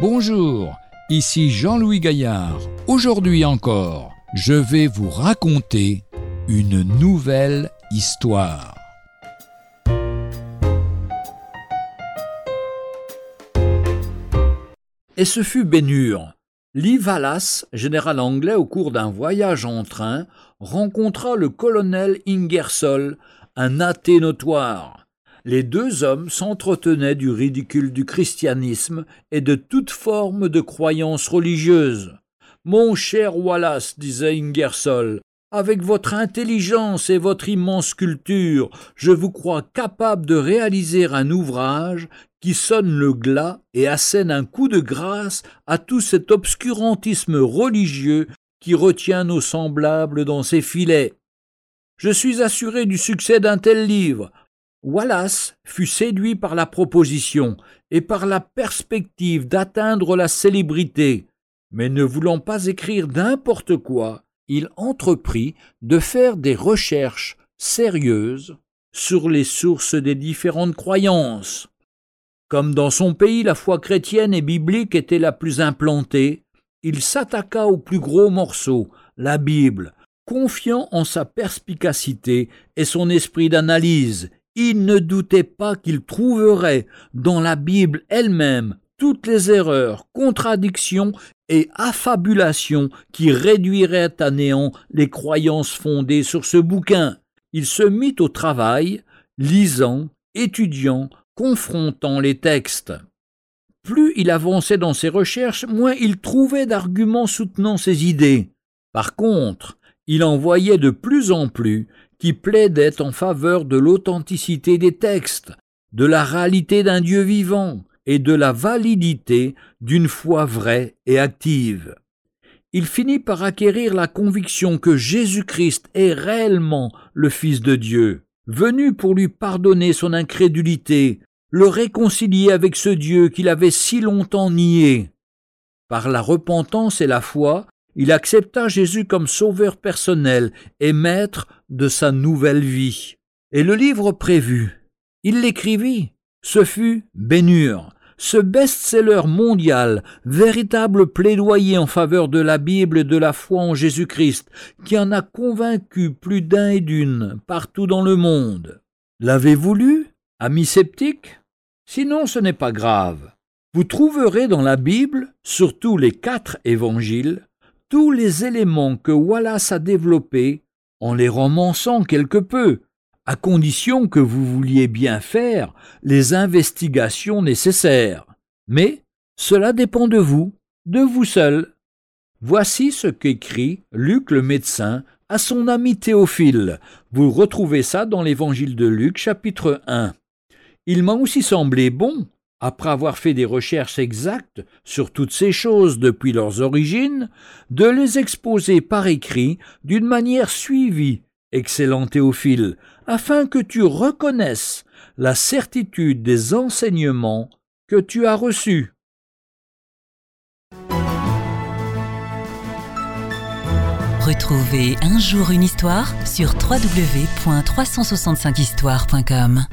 Bonjour, ici Jean-Louis Gaillard. Aujourd'hui encore, je vais vous raconter une nouvelle histoire. Et ce fut Bénur. Lee Wallace, général anglais au cours d'un voyage en train, rencontra le colonel Ingersoll, un athée notoire les deux hommes s'entretenaient du ridicule du christianisme et de toute forme de croyance religieuse. Mon cher Wallace, disait Ingersoll, avec votre intelligence et votre immense culture, je vous crois capable de réaliser un ouvrage qui sonne le glas et assène un coup de grâce à tout cet obscurantisme religieux qui retient nos semblables dans ses filets. Je suis assuré du succès d'un tel livre, Wallace fut séduit par la proposition et par la perspective d'atteindre la célébrité, mais ne voulant pas écrire n'importe quoi, il entreprit de faire des recherches sérieuses sur les sources des différentes croyances. Comme dans son pays la foi chrétienne et biblique était la plus implantée, il s'attaqua au plus gros morceau, la Bible, confiant en sa perspicacité et son esprit d'analyse, il ne doutait pas qu'il trouverait dans la Bible elle-même toutes les erreurs, contradictions et affabulations qui réduiraient à néant les croyances fondées sur ce bouquin. Il se mit au travail, lisant, étudiant, confrontant les textes. Plus il avançait dans ses recherches, moins il trouvait d'arguments soutenant ses idées. Par contre, il en voyait de plus en plus qui plaidait en faveur de l'authenticité des textes, de la réalité d'un Dieu vivant et de la validité d'une foi vraie et active. Il finit par acquérir la conviction que Jésus-Christ est réellement le Fils de Dieu, venu pour lui pardonner son incrédulité, le réconcilier avec ce Dieu qu'il avait si longtemps nié. Par la repentance et la foi, il accepta Jésus comme sauveur personnel et maître de sa nouvelle vie. Et le livre prévu, il l'écrivit. Ce fut Bénur, ce best-seller mondial, véritable plaidoyer en faveur de la Bible et de la foi en Jésus-Christ, qui en a convaincu plus d'un et d'une partout dans le monde. L'avez-vous lu, amis sceptiques? Sinon, ce n'est pas grave. Vous trouverez dans la Bible, surtout les quatre évangiles, tous les éléments que Wallace a développés en les romançant quelque peu, à condition que vous vouliez bien faire les investigations nécessaires. Mais cela dépend de vous, de vous seul. Voici ce qu'écrit Luc le médecin à son ami Théophile. Vous retrouvez ça dans l'évangile de Luc chapitre 1. Il m'a aussi semblé bon, après avoir fait des recherches exactes sur toutes ces choses depuis leurs origines, de les exposer par écrit d'une manière suivie, excellent Théophile, afin que tu reconnaisses la certitude des enseignements que tu as reçus. Retrouvez un jour une histoire sur www.365histoire.com.